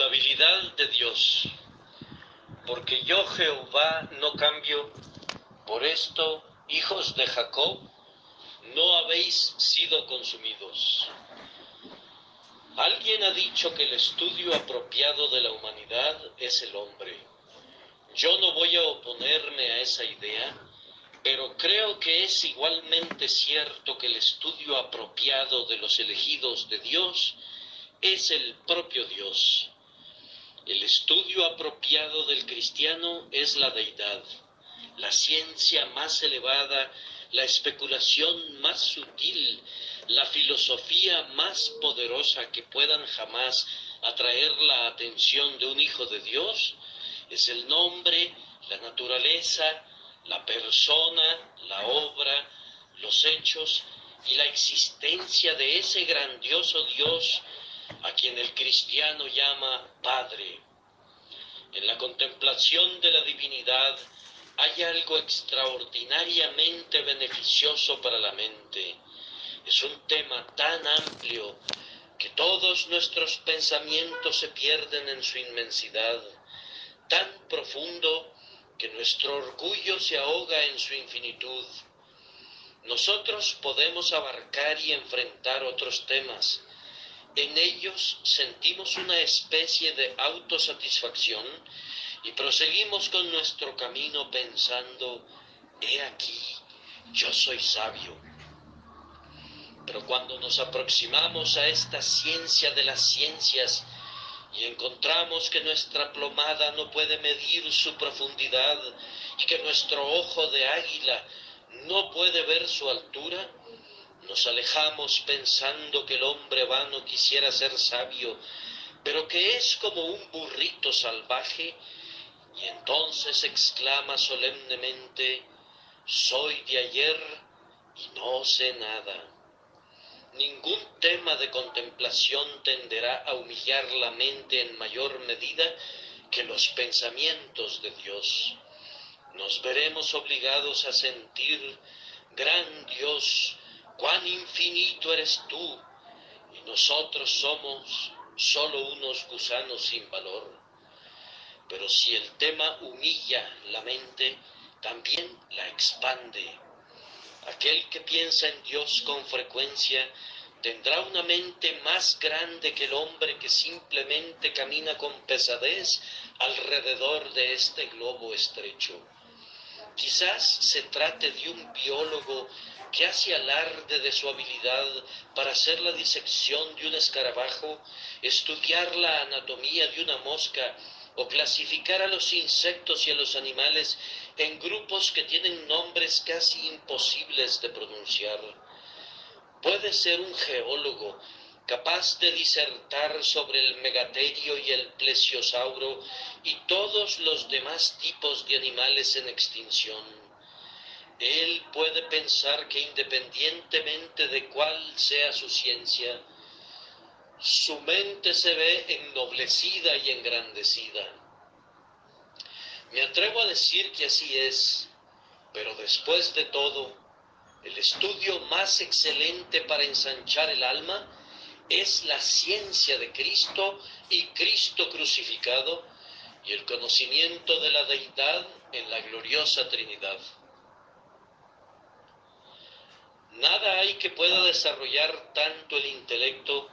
De Dios. Porque yo Jehová no cambio. Por esto, hijos de Jacob, no habéis sido consumidos. Alguien ha dicho que el estudio apropiado de la humanidad es el hombre. Yo no voy a oponerme a esa idea, pero creo que es igualmente cierto que el estudio apropiado de los elegidos de Dios es el propio Dios. El estudio apropiado del cristiano es la deidad, la ciencia más elevada, la especulación más sutil, la filosofía más poderosa que puedan jamás atraer la atención de un hijo de Dios, es el nombre, la naturaleza, la persona, la obra, los hechos y la existencia de ese grandioso Dios a quien el cristiano llama Padre. En la contemplación de la divinidad hay algo extraordinariamente beneficioso para la mente. Es un tema tan amplio que todos nuestros pensamientos se pierden en su inmensidad, tan profundo que nuestro orgullo se ahoga en su infinitud. Nosotros podemos abarcar y enfrentar otros temas, en ellos sentimos una especie de autosatisfacción y proseguimos con nuestro camino pensando, he aquí, yo soy sabio. Pero cuando nos aproximamos a esta ciencia de las ciencias y encontramos que nuestra plomada no puede medir su profundidad y que nuestro ojo de águila no puede ver su altura, nos alejamos pensando que el hombre vano quisiera ser sabio, pero que es como un burrito salvaje, y entonces exclama solemnemente, soy de ayer y no sé nada. Ningún tema de contemplación tenderá a humillar la mente en mayor medida que los pensamientos de Dios. Nos veremos obligados a sentir, gran Dios, cuán infinito eres tú y nosotros somos solo unos gusanos sin valor. Pero si el tema humilla la mente, también la expande. Aquel que piensa en Dios con frecuencia tendrá una mente más grande que el hombre que simplemente camina con pesadez alrededor de este globo estrecho. Quizás se trate de un biólogo que hace alarde de su habilidad para hacer la disección de un escarabajo, estudiar la anatomía de una mosca o clasificar a los insectos y a los animales en grupos que tienen nombres casi imposibles de pronunciar. Puede ser un geólogo capaz de disertar sobre el megaterio y el plesiosauro y todos los demás tipos de animales en extinción él puede pensar que independientemente de cuál sea su ciencia, su mente se ve ennoblecida y engrandecida. Me atrevo a decir que así es, pero después de todo, el estudio más excelente para ensanchar el alma es la ciencia de Cristo y Cristo crucificado y el conocimiento de la deidad en la gloriosa Trinidad. Nada hay que pueda desarrollar tanto el intelecto,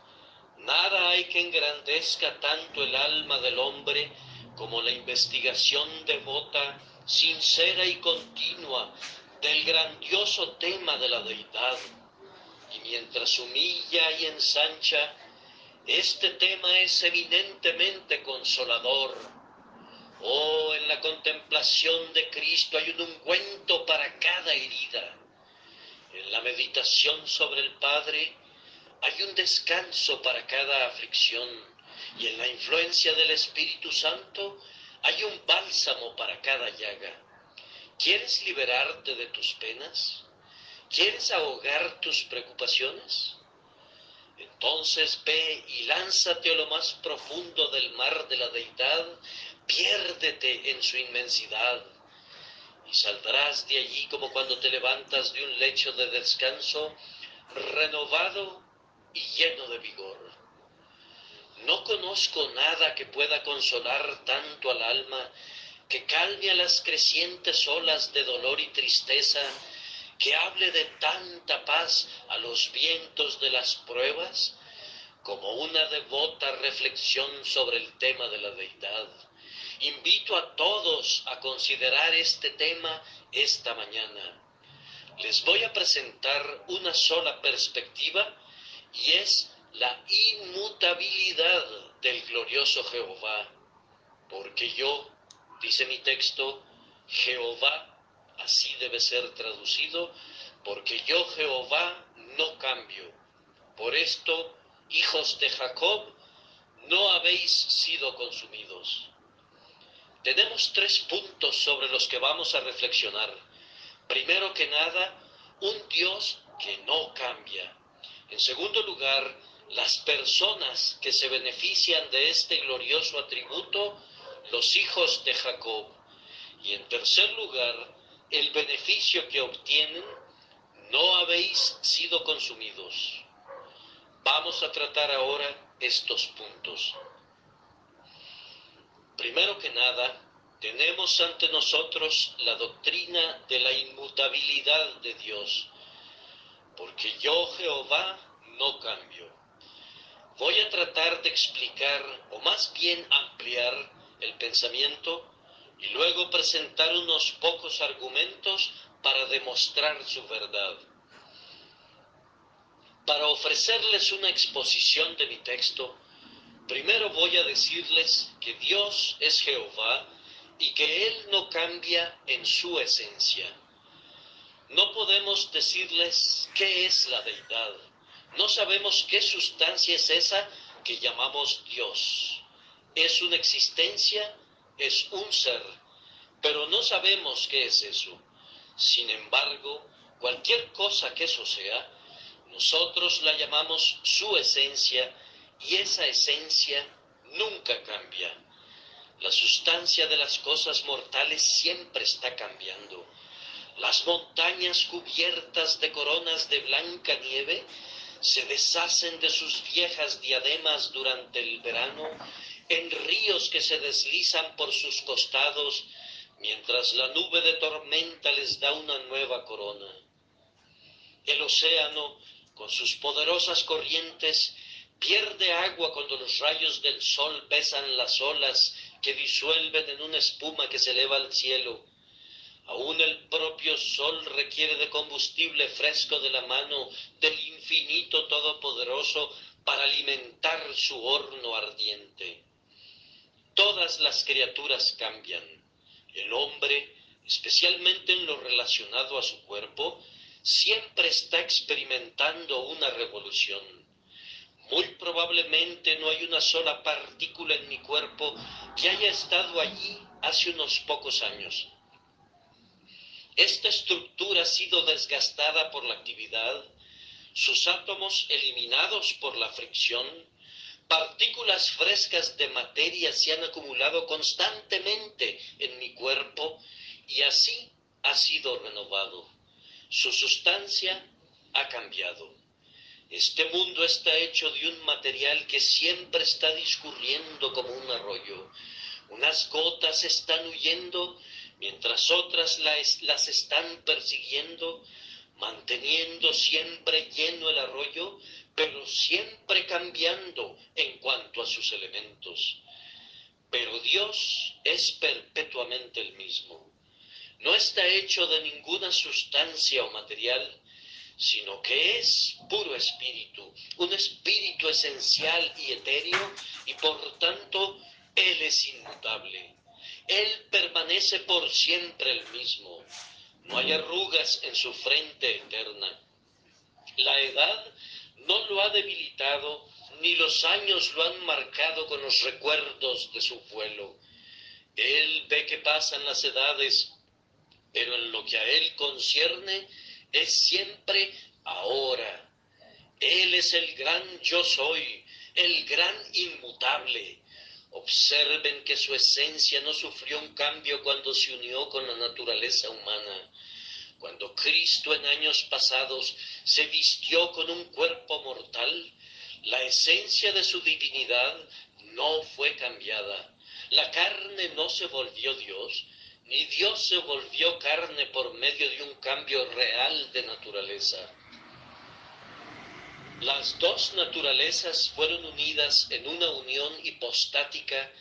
nada hay que engrandezca tanto el alma del hombre como la investigación devota, sincera y continua del grandioso tema de la deidad. Y mientras humilla y ensancha, este tema es eminentemente consolador. Oh, en la contemplación de Cristo hay un ungüento para cada herida en la meditación sobre el Padre hay un descanso para cada aflicción y en la influencia del Espíritu Santo hay un bálsamo para cada llaga. ¿Quieres liberarte de tus penas? ¿Quieres ahogar tus preocupaciones? Entonces ve y lánzate a lo más profundo del mar de la deidad, piérdete en su inmensidad y saldrás de allí como cuando te levantas de un lecho de descanso, renovado y lleno de vigor. No conozco nada que pueda consolar tanto al alma, que calme a las crecientes olas de dolor y tristeza, que hable de tanta paz a los vientos de las pruebas, como una devota reflexión sobre el tema de la deidad. Invito a todos a considerar este tema esta mañana. Les voy a presentar una sola perspectiva y es la inmutabilidad del glorioso Jehová. Porque yo, dice mi texto, Jehová, así debe ser traducido, porque yo Jehová no cambio. Por esto, hijos de Jacob, no habéis sido consumidos. Tenemos tres puntos sobre los que vamos a reflexionar. Primero que nada, un Dios que no cambia. En segundo lugar, las personas que se benefician de este glorioso atributo, los hijos de Jacob. Y en tercer lugar, el beneficio que obtienen, no habéis sido consumidos. Vamos a tratar ahora estos puntos. Primero que nada, tenemos ante nosotros la doctrina de la inmutabilidad de Dios, porque yo Jehová no cambio. Voy a tratar de explicar, o más bien ampliar, el pensamiento y luego presentar unos pocos argumentos para demostrar su verdad. Para ofrecerles una exposición de mi texto, primero voy a decirles que Dios es Jehová y que Él no cambia en su esencia. No podemos decirles qué es la deidad no sabemos qué sustancia es esa que llamamos Dios. Es una existencia, es un ser, pero no sabemos qué es eso. Sin embargo, cualquier cosa que eso sea, nosotros la llamamos su esencia y esa esencia nunca cambia. La sustancia de las cosas mortales siempre está cambiando. Las montañas cubiertas de coronas de blanca nieve se deshacen de sus viejas diademas durante el verano en ríos que se deslizan por sus costados mientras la nube de tormenta les da una nueva corona. El océano, con sus poderosas corrientes, pierde agua cuando los rayos del sol besan las olas que disuelven en una espuma que se eleva al cielo Aún el propio sol requiere de combustible fresco de la mano del infinito todopoderoso para alimentar su horno ardiente. Todas las criaturas cambian. El hombre, especialmente en lo relacionado a su cuerpo, siempre está experimentando una revolución. Muy probablemente no hay una sola partícula en mi cuerpo que haya estado allí hace unos pocos años esta estructura ha sido desgastada por la actividad, sus átomos eliminados por la fricción, partículas frescas de materia se han acumulado constantemente en mi cuerpo y así ha sido renovado. Su sustancia ha cambiado. Este mundo está hecho de un material que siempre está discurriendo como un arroyo. Unas gotas están huyendo mientras otras las, están persiguiendo, manteniendo siempre lleno el arroyo, pero siempre cambiando en cuanto a sus elementos. Pero Dios es perpetuamente el mismo. No está hecho de ninguna sustancia o material, sino que es puro espíritu, un espíritu esencial y etéreo, y por tanto Él es inmutable. Él permanece por siempre el mismo. No hay arrugas en su frente eterna. La edad no lo ha debilitado, ni los años lo han marcado con los recuerdos de su vuelo. Él ve que pasan las edades, pero en lo que a Él concierne es siempre ahora. Él es el gran yo soy, el gran inmutable, Observen que su esencia no sufrió un cambio cuando se unió con la naturaleza humana. Cuando Cristo en años pasados se vistió con un cuerpo mortal, La esencia de su divinidad no fue cambiada. La carne no se volvió Dios, ni Dios se volvió carne por medio de un cambio real de naturaleza. Las dos naturalezas fueron unidas en una unión hipostática,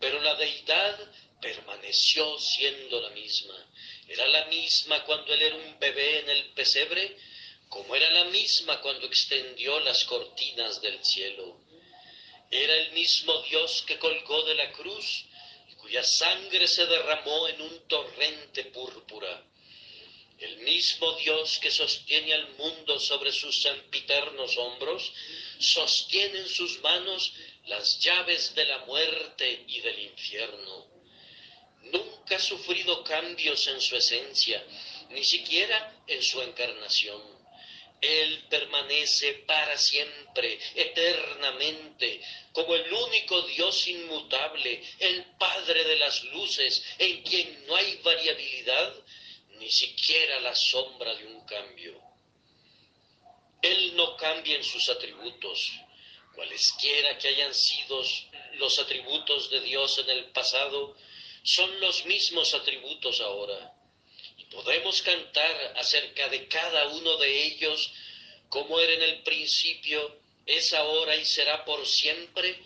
pero la deidad permaneció siendo la misma. Era la misma cuando él era un bebé en el pesebre, como era la misma cuando extendió las cortinas del cielo. Era el mismo Dios que colgó de la cruz cuya sangre se derramó en un torrente púrpura el mismo Dios que sostiene al mundo sobre sus sempiternos hombros, sostiene en sus manos las llaves de la muerte y del infierno. Nunca ha sufrido cambios en su esencia, ni siquiera en su encarnación. Él permanece para siempre, eternamente, como el único Dios inmutable, el Padre de las luces, en quien no hay variabilidad ni siquiera la sombra de un cambio. Él no cambia en sus atributos, cualesquiera que hayan sido los atributos de Dios en el pasado, son los mismos atributos ahora. Podemos cantar acerca de cada uno de ellos como era en el principio, es ahora y será por siempre,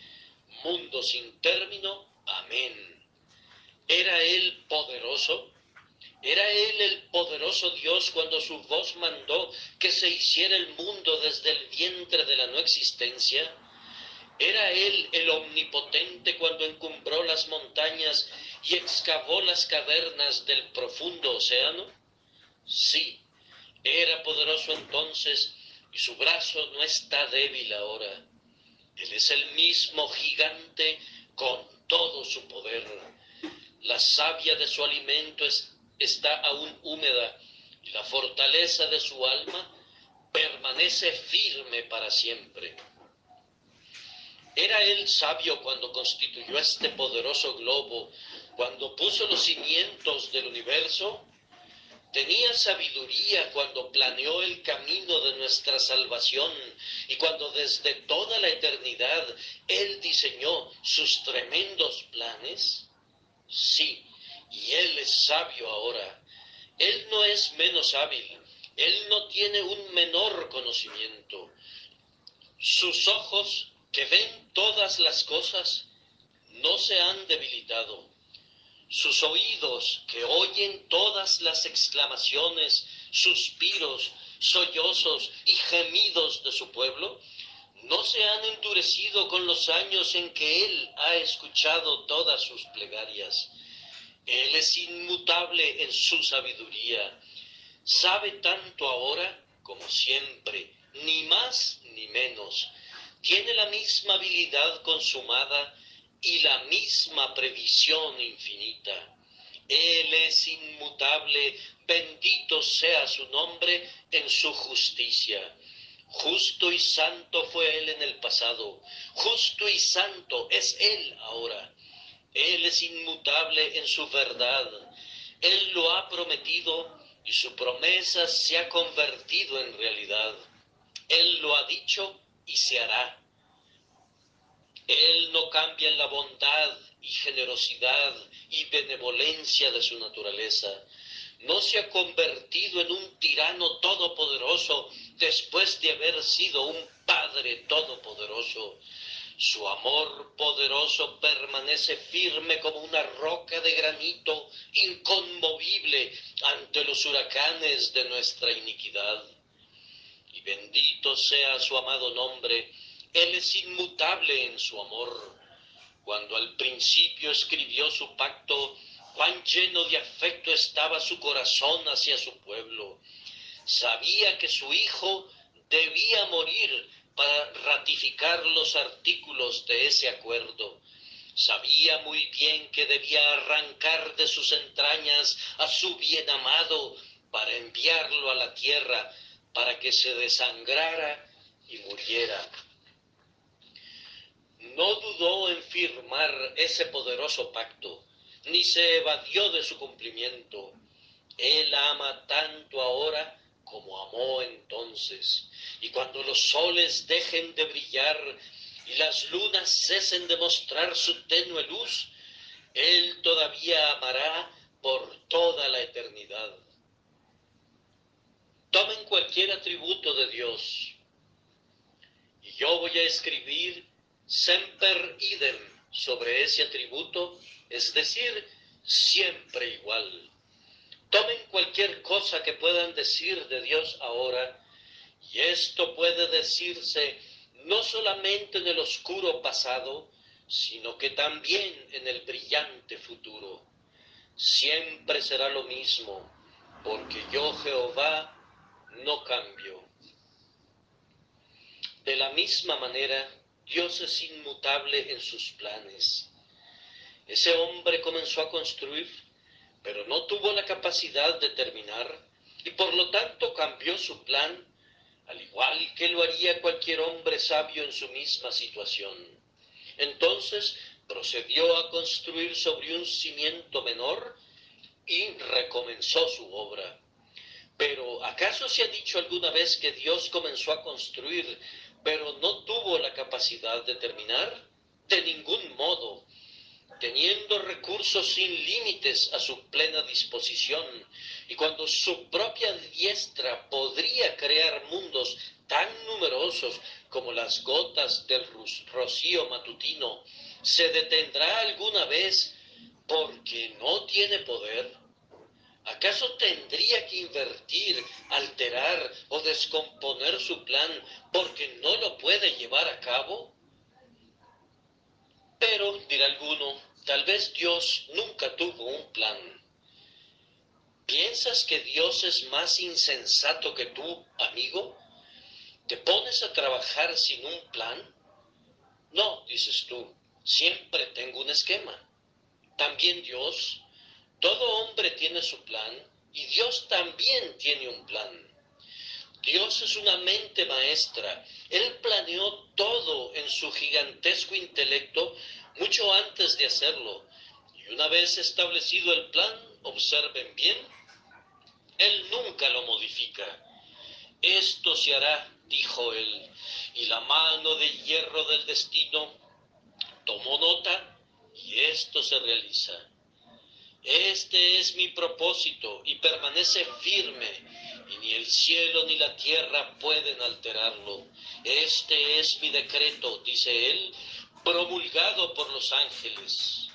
mundo sin término. Amén. ¿Era Él poderoso? ¿Era Él el poderoso Dios cuando su voz mandó que se hiciera el mundo desde el vientre de la no existencia? ¿Era Él el omnipotente cuando encumbró las montañas y excavó las cavernas del profundo océano? Sí, era poderoso entonces y su brazo no está débil ahora. Él es el mismo gigante con todo su poder. La savia de su alimento es está aún húmeda y la fortaleza de su alma permanece firme para siempre. ¿Era él sabio cuando constituyó este poderoso globo, cuando puso los cimientos del universo? Tenía sabiduría cuando planeó el camino de nuestra salvación y cuando desde toda la eternidad Él diseñó sus tremendos planes. Sí, y Él es sabio ahora. Él no es menos hábil, Él no tiene un menor conocimiento. Sus ojos, que ven todas las cosas, no se han debilitado. Sus oídos, que oyen todas las exclamaciones, suspiros, sollozos y gemidos de su pueblo, no se han endurecido con los años en que Él ha escuchado todas sus plegarias. Él es inmutable en su sabiduría. Sabe tanto ahora como siempre, ni más ni menos. Tiene la misma habilidad consumada y la misma previsión infinita. Él es inmutable, bendito sea su nombre en su justicia. Justo y santo fue Él en el pasado, justo y santo es Él ahora. Él es inmutable en su verdad. Él lo ha prometido y su promesa se ha convertido en realidad. Él lo ha dicho y se hará. Él no cambia en la bondad y generosidad y benevolencia de su naturaleza. No se ha convertido en un tirano todopoderoso después de haber sido un Padre todopoderoso. Su amor poderoso permanece firme como una roca de granito, inconmovible ante los huracanes de nuestra iniquidad. Bendito sea su amado nombre, Él es inmutable en su amor. Cuando al principio escribió su pacto, cuán lleno de afecto estaba su corazón hacia su pueblo. Sabía que su Hijo debía morir para ratificar los artículos de ese acuerdo. Sabía muy bien que debía arrancar de sus entrañas a su bien amado para enviarlo a la tierra, para que se desangrara y muriera. No dudó en firmar ese poderoso pacto, ni se evadió de su cumplimiento. Él ama tanto ahora como amó entonces. Y cuando los soles dejen de brillar y las lunas cesen de mostrar su tenue luz, Él todavía amará por toda la eternidad. Tomen cualquier atributo de Dios y yo voy a escribir semper idem sobre ese atributo, es decir, siempre igual. Tomen cualquier cosa que puedan decir de Dios ahora, y esto puede decirse no solamente en el oscuro pasado, sino que también en el brillante futuro. Siempre será lo mismo, porque yo Jehová no cambio. De la misma manera, Dios es inmutable en sus planes. Ese hombre comenzó a construir, pero no tuvo la capacidad de terminar y por lo tanto cambió su plan, al igual que lo haría cualquier hombre sabio en su misma situación. Entonces procedió a construir sobre un cimiento menor y recomenzó su obra. Pero ¿acaso se ha dicho alguna vez que Dios comenzó a construir, pero no tuvo la capacidad de terminar? De ningún modo. Teniendo recursos sin límites a su plena disposición, y cuando su propia diestra podría crear mundos tan numerosos como las gotas del rocío matutino, ¿se detendrá alguna vez porque no tiene poder? ¿Acaso tendría que invertir, alterar o descomponer su plan porque no lo puede llevar a cabo? Pero, dirá alguno, tal vez Dios nunca tuvo un plan. ¿Piensas que Dios es más insensato que tú, amigo? ¿Te pones a trabajar sin un plan? No, dices tú, siempre tengo un esquema. También Dios todo hombre tiene su plan y Dios también tiene un plan. Dios es una mente maestra. Él planeó todo en su gigantesco intelecto mucho antes de hacerlo. Y una vez establecido el plan, observen bien, Él nunca lo modifica. Esto se hará, dijo Él, y la mano de hierro del destino tomó nota y esto se realiza. Este es mi propósito y permanece firme, y ni el cielo ni la tierra pueden alterarlo. Este es mi decreto, dice él, promulgado por los ángeles.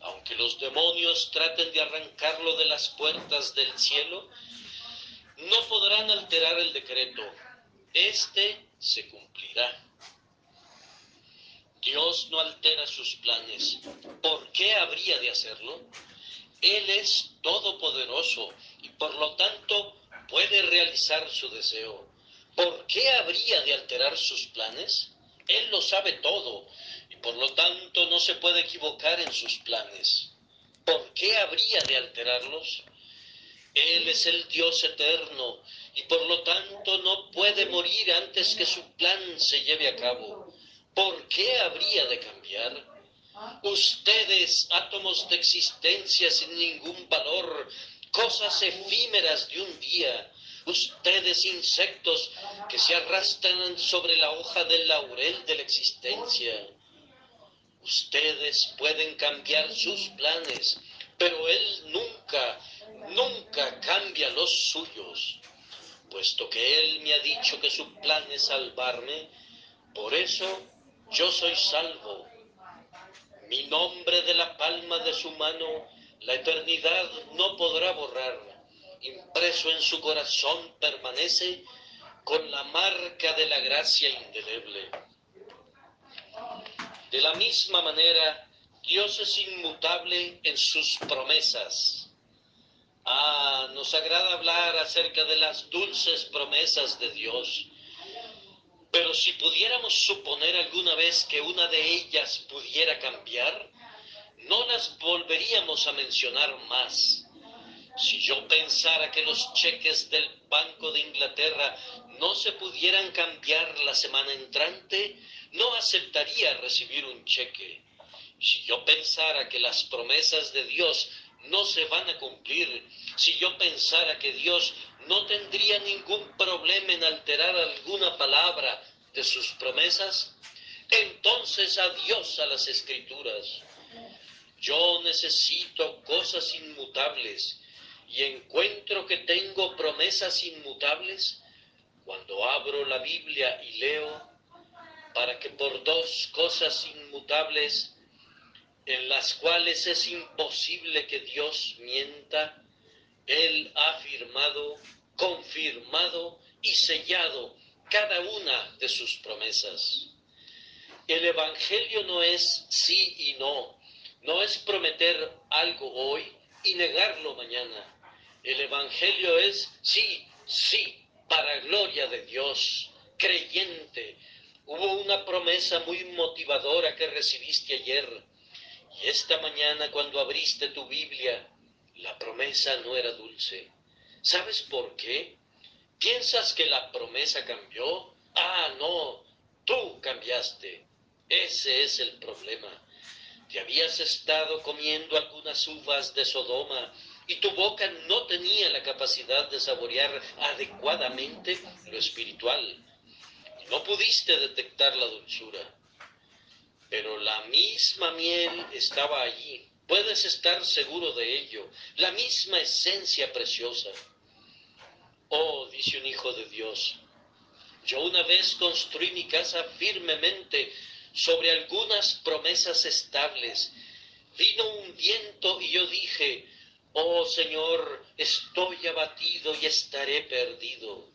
Aunque los demonios traten de arrancarlo de las puertas del cielo, no podrán alterar el decreto. Este se cumplirá. Dios no altera sus planes. ¿Por qué habría de hacerlo? Él es todopoderoso y por lo tanto puede realizar su deseo. ¿Por qué habría de alterar sus planes? Él lo sabe todo y por lo tanto no se puede equivocar en sus planes. ¿Por qué habría de alterarlos? Él es el Dios eterno y por lo tanto no puede morir antes que su plan se lleve a cabo. ¿Por qué habría de cambiar? Ustedes, átomos de existencia sin ningún valor, cosas efímeras de un día, ustedes insectos que se arrastran sobre la hoja del laurel de la existencia. Ustedes pueden cambiar sus planes, pero Él nunca, nunca cambia los suyos. Puesto que Él me ha dicho que su plan es salvarme, por eso yo soy salvo mi nombre de la palma de su mano, la eternidad no podrá borrar. Impreso en su corazón permanece con la marca de la gracia indeleble. De la misma manera, Dios es inmutable en sus promesas. Ah, nos agrada hablar acerca de las dulces promesas de Dios pero si pudiéramos suponer alguna vez que una de ellas pudiera cambiar, no las volveríamos a mencionar más. Si yo pensara que los cheques del Banco de Inglaterra no se pudieran cambiar la semana entrante, no aceptaría recibir un cheque. Si yo pensara que las promesas de Dios no se van a cumplir, si yo pensara que Dios no tendría ningún problema en alterar alguna palabra de sus promesas, entonces adiós a las escrituras. Yo necesito cosas inmutables y encuentro que tengo promesas inmutables cuando abro la Biblia y leo para que por dos cosas inmutables en las cuales es imposible que Dios mienta, Él ha firmado, confirmado y sellado cada una de sus promesas. El Evangelio no es sí y no, no es prometer algo hoy y negarlo mañana. El Evangelio es sí, sí, para gloria de Dios, creyente. Hubo una promesa muy motivadora que recibiste ayer y esta mañana cuando abriste tu Biblia, la promesa no era dulce. ¿Sabes por qué? ¿Piensas que la promesa cambió? Ah, no, tú cambiaste. Ese es el problema. Te habías estado comiendo algunas uvas de Sodoma y tu boca no tenía la capacidad de saborear adecuadamente lo espiritual. No pudiste detectar la dulzura. Pero la misma miel estaba allí. Puedes estar seguro de ello. La misma esencia preciosa. Oh, dice un hijo de Dios, yo una vez construí mi casa firmemente sobre algunas promesas estables. Vino un viento y yo dije, oh Señor, estoy abatido y estaré perdido.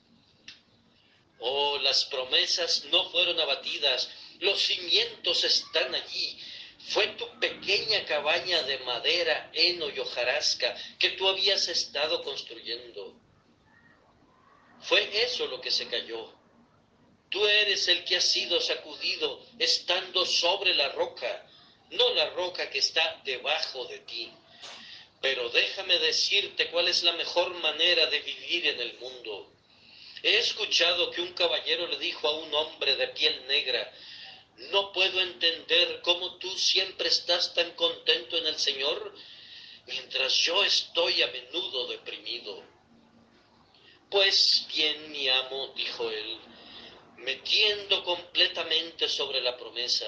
Oh, las promesas no fueron abatidas, los cimientos están allí. Fue tu pequeña cabaña de madera, heno y hojarasca que tú habías estado construyendo. Fue eso lo que se cayó. Tú eres el que ha sido sacudido estando sobre la roca, no la roca que está debajo de ti. Pero déjame decirte cuál es la mejor manera de vivir en el mundo. He escuchado que un caballero le dijo a un hombre de piel negra, no puedo entender cómo tú siempre estás tan contento en el Señor mientras yo estoy a menudo deprimido. Pues bien, mi amo, dijo él, metiendo completamente sobre la promesa,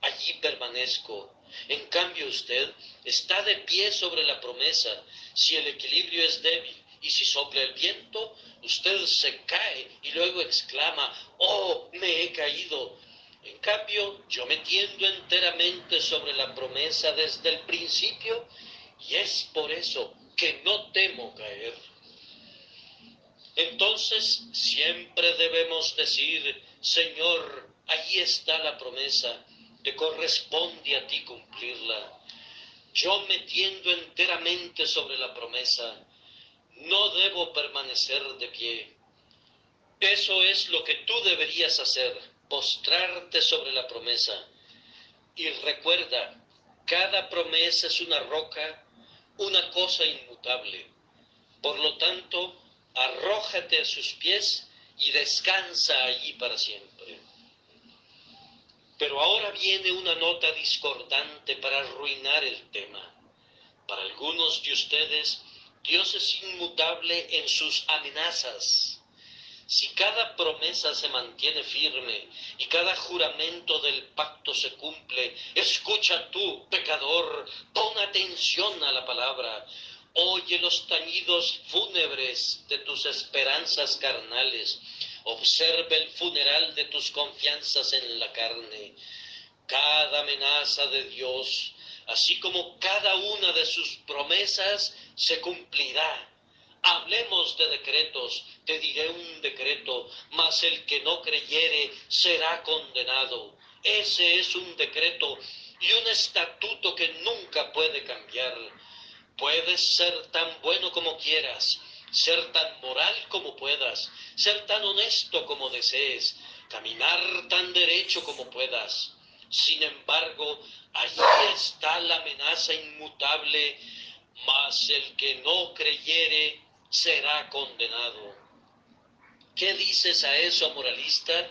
allí permanezco. En cambio usted está de pie sobre la promesa. Si el equilibrio es débil y si sopla el viento, usted se cae y luego exclama, oh, me he caído. En cambio, yo me tiendo enteramente sobre la promesa desde el principio y es por eso que no temo caer. Entonces siempre debemos decir, Señor, allí está la promesa, te corresponde a ti cumplirla. Yo me tiendo enteramente sobre la promesa, no debo permanecer de pie. Eso es lo que tú deberías hacer postrarte sobre la promesa. Y recuerda, cada promesa es una roca, una cosa inmutable. Por lo tanto, arrójate a sus pies y descansa allí para siempre. Pero ahora viene una nota discordante para arruinar el tema. Para algunos de ustedes, Dios es inmutable en sus amenazas si cada promesa se mantiene firme y cada juramento del pacto se cumple, escucha tú, pecador, pon atención a la palabra, oye los tañidos fúnebres de tus esperanzas carnales, observe el funeral de tus confianzas en la carne. Cada amenaza de Dios, así como cada una de sus promesas, se cumplirá Hablemos de decretos, te diré un decreto, mas el que no creyere será condenado. Ese es un decreto y un estatuto que nunca puede cambiar. Puedes ser tan bueno como quieras, ser tan moral como puedas, ser tan honesto como desees, caminar tan derecho como puedas. Sin embargo, allí está la amenaza inmutable, mas el que no creyere será condenado. ¿Qué dices a eso, moralista?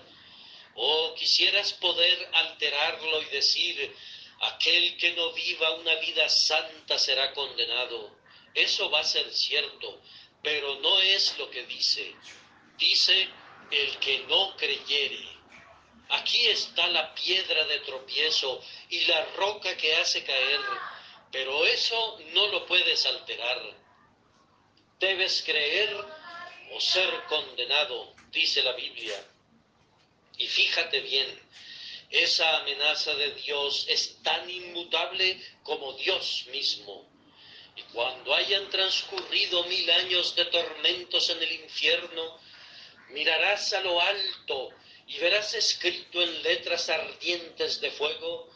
¿O quisieras poder alterarlo y decir, aquel que no viva una vida santa será condenado. Eso va a ser cierto, pero no es lo que dice. Dice el que no creyere. Aquí está la piedra de tropiezo y la roca que hace caer, pero eso no lo puedes alterar. Debes creer o ser condenado, dice la Biblia. Y fíjate bien, esa amenaza de Dios es tan inmutable como Dios mismo. Y cuando hayan transcurrido mil años de tormentos en el infierno, mirarás a lo alto y verás escrito en letras ardientes de fuego,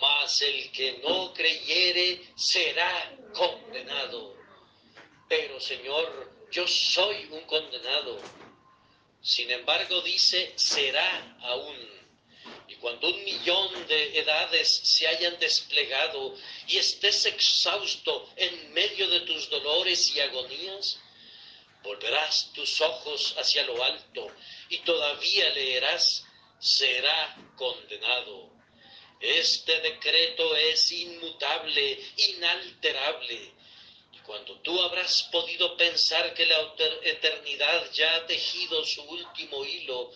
mas el que no creyere será condenado. Pero Señor, yo soy un condenado. Sin embargo, dice, será aún. Y cuando un millón de edades se hayan desplegado y estés exhausto en medio de tus dolores y agonías, volverás tus ojos hacia lo alto y todavía leerás, será condenado. Este decreto es inmutable, inalterable. Cuando tú habrás podido pensar que la eternidad ya ha tejido su último hilo,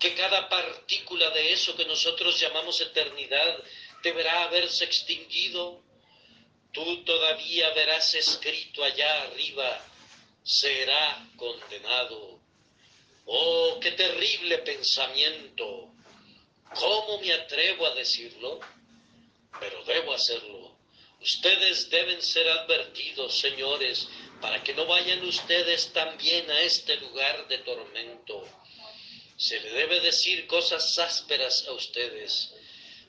que cada partícula de eso que nosotros llamamos eternidad deberá haberse extinguido, tú todavía verás escrito allá arriba, será condenado. Oh, qué terrible pensamiento. ¿Cómo me atrevo a decirlo? Pero debo hacerlo. Ustedes deben ser advertidos, señores, para que no vayan ustedes también a este lugar de tormento. Se le debe decir cosas ásperas a ustedes,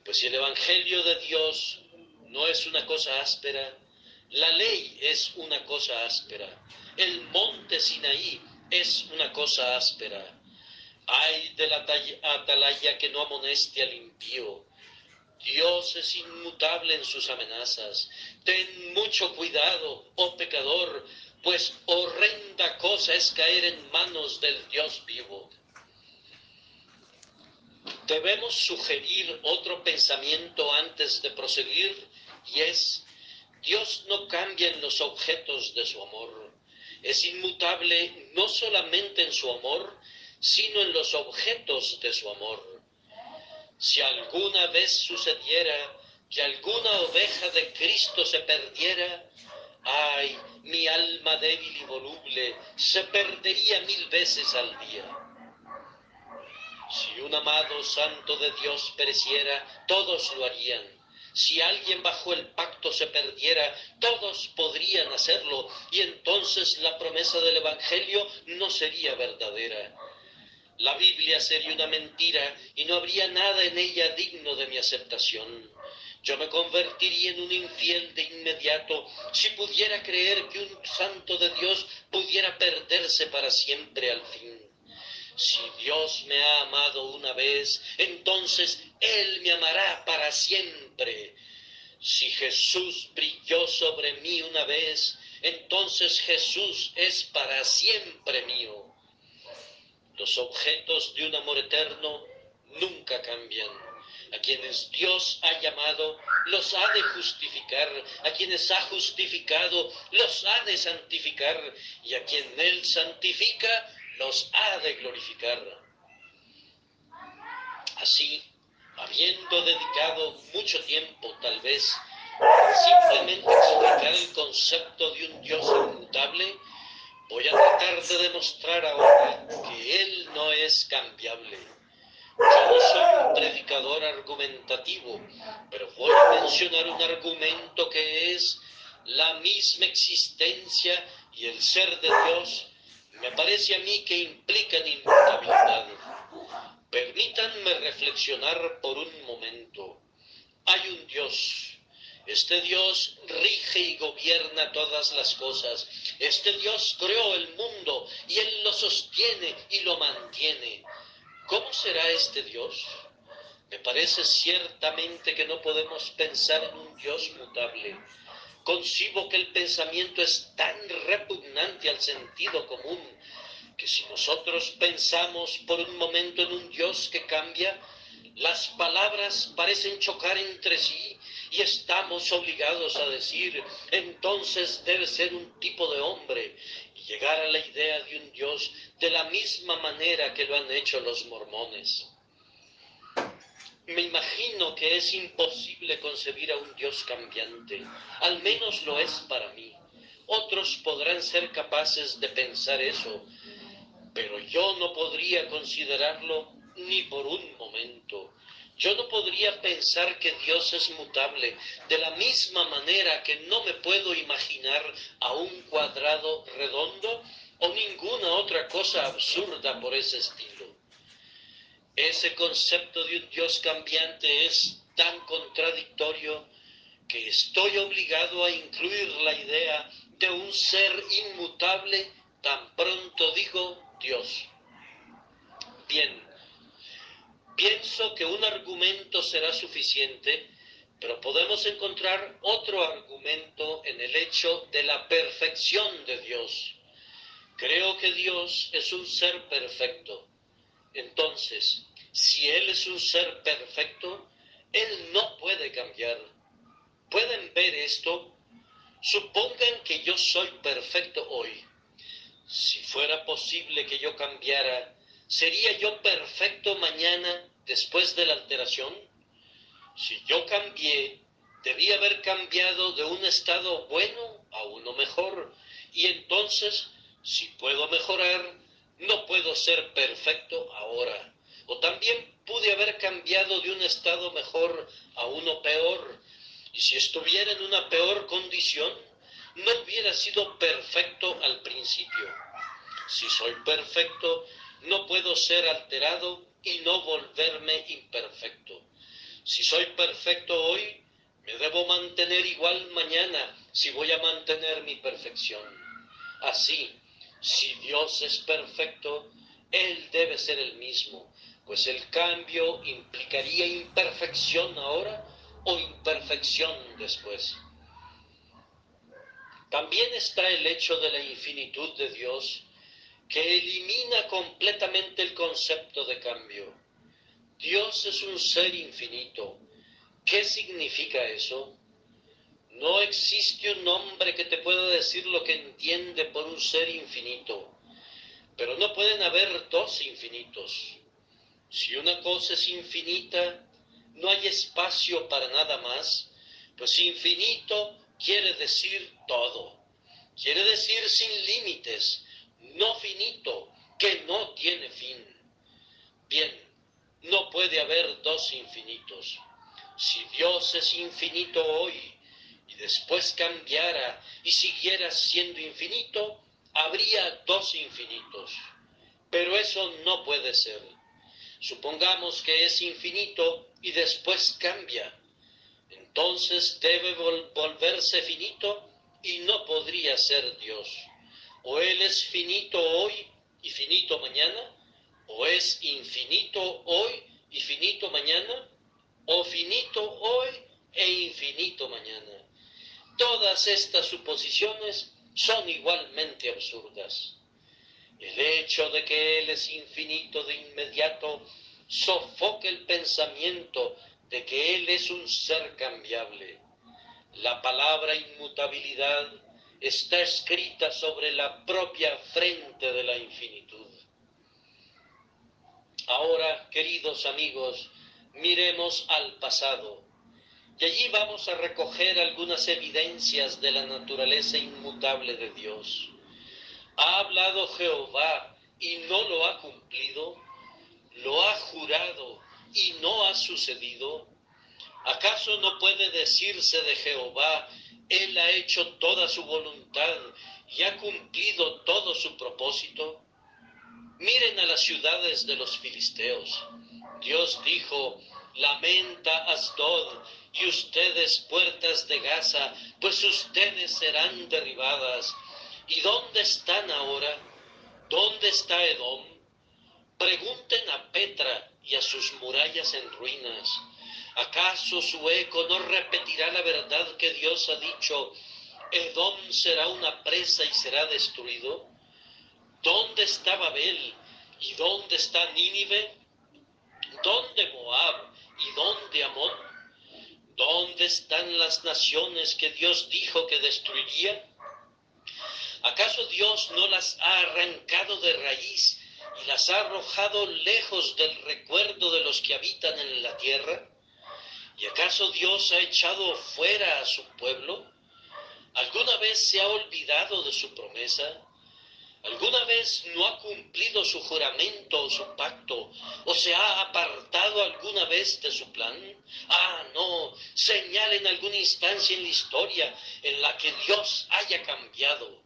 pues si el Evangelio de Dios no es una cosa áspera, la ley es una cosa áspera. El monte Sinaí es una cosa áspera. Ay de la atalaya que no amoneste al impío. Dios es inmutable en sus amenazas. Ten mucho cuidado, oh pecador, pues horrenda cosa es caer en manos del Dios vivo. Debemos sugerir otro pensamiento antes de proseguir y es Dios no cambia en los objetos de su amor. Es inmutable no solamente en su amor, sino en los objetos de su amor. Si alguna vez sucediera que alguna oveja de Cristo se perdiera, ay, mi alma débil y voluble se perdería mil veces al día. Si un amado santo de Dios pereciera, todos lo harían si alguien bajo el pacto se perdiera, todos podrían hacerlo y entonces la promesa del Evangelio no sería verdadera. La Biblia sería una mentira y no habría nada en ella digno de mi aceptación. Yo me convertiría en un infiel de inmediato si pudiera creer que un santo de Dios pudiera perderse para siempre al fin. Si Dios me ha amado una vez, entonces Él me amará para siempre. Si Jesús brilló sobre mí una vez, entonces Jesús es para siempre mío. Los objetos de un amor eterno nunca cambian. A quienes Dios ha llamado, los ha de justificar. A quienes ha justificado, los ha de santificar. Y a quien Él santifica, los ha de glorificar. Así, habiendo dedicado mucho tiempo tal vez simplemente explicar el concepto de un Dios inmutable, voy a tratar de demostrar ahora que Él no es cambiable. Yo no soy un predicador argumentativo, pero voy a mencionar un argumento que es la misma existencia y el ser de Dios me parece a mí que implican inmutabilidad. Permítanme reflexionar por un momento. Hay un Dios. Este Dios rige y gobierna todas las cosas. Este Dios creó el mundo y Él lo sostiene y lo mantiene. ¿Cómo será este Dios? Me parece ciertamente que no podemos pensar en un Dios mutable concibo que el pensamiento es tan repugnante al sentido común que si nosotros pensamos por un momento en un Dios que cambia, Las palabras parecen chocar entre sí y estamos obligados a decir, entonces debe ser un tipo de hombre y llegar a la idea de un Dios de la misma manera que lo han hecho los mormones. Me imagino que es imposible concebir a un Dios cambiante, al menos lo es para mí. Otros podrán ser capaces de pensar eso, pero yo no podría considerarlo ni por un momento. Yo no podría pensar que Dios es mutable de la misma manera que no me puedo imaginar a un cuadrado redondo o ninguna otra cosa absurda por ese estilo. Ese concepto de un Dios cambiante es tan contradictorio que estoy obligado a incluir la idea de un ser inmutable tan pronto digo Dios. Bien, pienso que un argumento será suficiente, pero podemos encontrar otro argumento en el hecho de la perfección de Dios. Creo que Dios es un ser perfecto. Entonces, si Él es un ser perfecto, Él no puede cambiar. ¿Pueden ver esto? Supongan que yo soy perfecto hoy. Si fuera posible que yo cambiara, ¿sería yo perfecto mañana después de la alteración? Si yo cambié, debía haber cambiado de un estado bueno a uno mejor. Y entonces, si puedo mejorar, no puedo ser perfecto ahora. O también pude haber cambiado de un estado mejor a uno peor. Y si estuviera en una peor condición, no hubiera sido perfecto al principio. Si soy perfecto, no puedo ser alterado y no volverme imperfecto. Si soy perfecto hoy, me debo mantener igual mañana si voy a mantener mi perfección. Así, si Dios es perfecto, Él debe ser el mismo pues el cambio implicaría imperfección ahora o imperfección después. También está el hecho de la infinitud de Dios que elimina completamente el concepto de cambio. Dios es un ser infinito. ¿Qué significa eso? No existe un hombre que te pueda decir lo que entiende por un ser infinito, pero no pueden haber dos infinitos. Si una cosa es infinita, no hay espacio para nada más, pues infinito quiere decir todo. Quiere decir sin límites, no finito, que no tiene fin. Bien, no puede haber dos infinitos. Si Dios es infinito hoy y después cambiara y siguiera siendo infinito, habría dos infinitos. Pero eso no puede ser. Supongamos que es infinito y después cambia. Entonces debe volverse finito y no podría ser Dios. O Él es finito hoy y finito mañana, o es infinito hoy y finito mañana, o finito hoy e infinito mañana. Todas estas suposiciones son igualmente absurdas. El hecho de que Él es infinito de inmediato sofoca el pensamiento de que Él es un ser cambiable. La palabra inmutabilidad está escrita sobre la propia frente de la infinitud. Ahora, queridos amigos, miremos al pasado. Y allí vamos a recoger algunas evidencias de la naturaleza inmutable de Dios. ¿Ha hablado Jehová y no lo ha cumplido? ¿Lo ha jurado y no ha sucedido? ¿Acaso no puede decirse de Jehová, Él ha hecho toda su voluntad y ha cumplido todo su propósito? Miren a las ciudades de los filisteos. Dios dijo, lamenta Asdod y ustedes puertas de Gaza, pues ustedes serán derribadas ¿Y dónde están ahora? ¿Dónde está Edom? Pregunten a Petra y a sus murallas en ruinas. ¿Acaso su eco no repetirá la verdad que Dios ha dicho? Edom será una presa y será destruido. ¿Dónde está Babel? ¿Y dónde está Nínive? ¿Dónde Moab? están las naciones que Dios dijo que destruiría? ¿Acaso Dios no las ha arrancado de raíz y las ha arrojado lejos del recuerdo de los que habitan en la tierra? ¿Y acaso Dios ha echado fuera a su pueblo? ¿Alguna vez se ha olvidado de su promesa? ¿Alguna vez no ha cumplido su juramento o su pacto? ¿O se ha apartado alguna vez de su plan? Ah, no, señal en alguna instancia en la historia en la que Dios haya cambiado.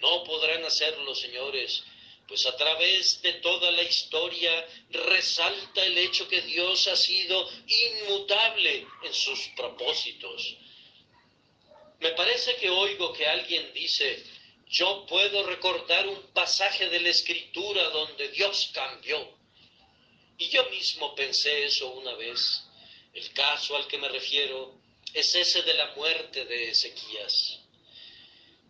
No podrán hacerlo, señores, pues a través de toda la historia resalta el hecho que Dios ha sido inmutable en sus propósitos. Me parece que oigo que alguien dice, yo puedo recordar un pasaje de la escritura donde Dios cambió. Y yo mismo pensé eso una vez. El caso al que me refiero es ese de la muerte de Ezequías.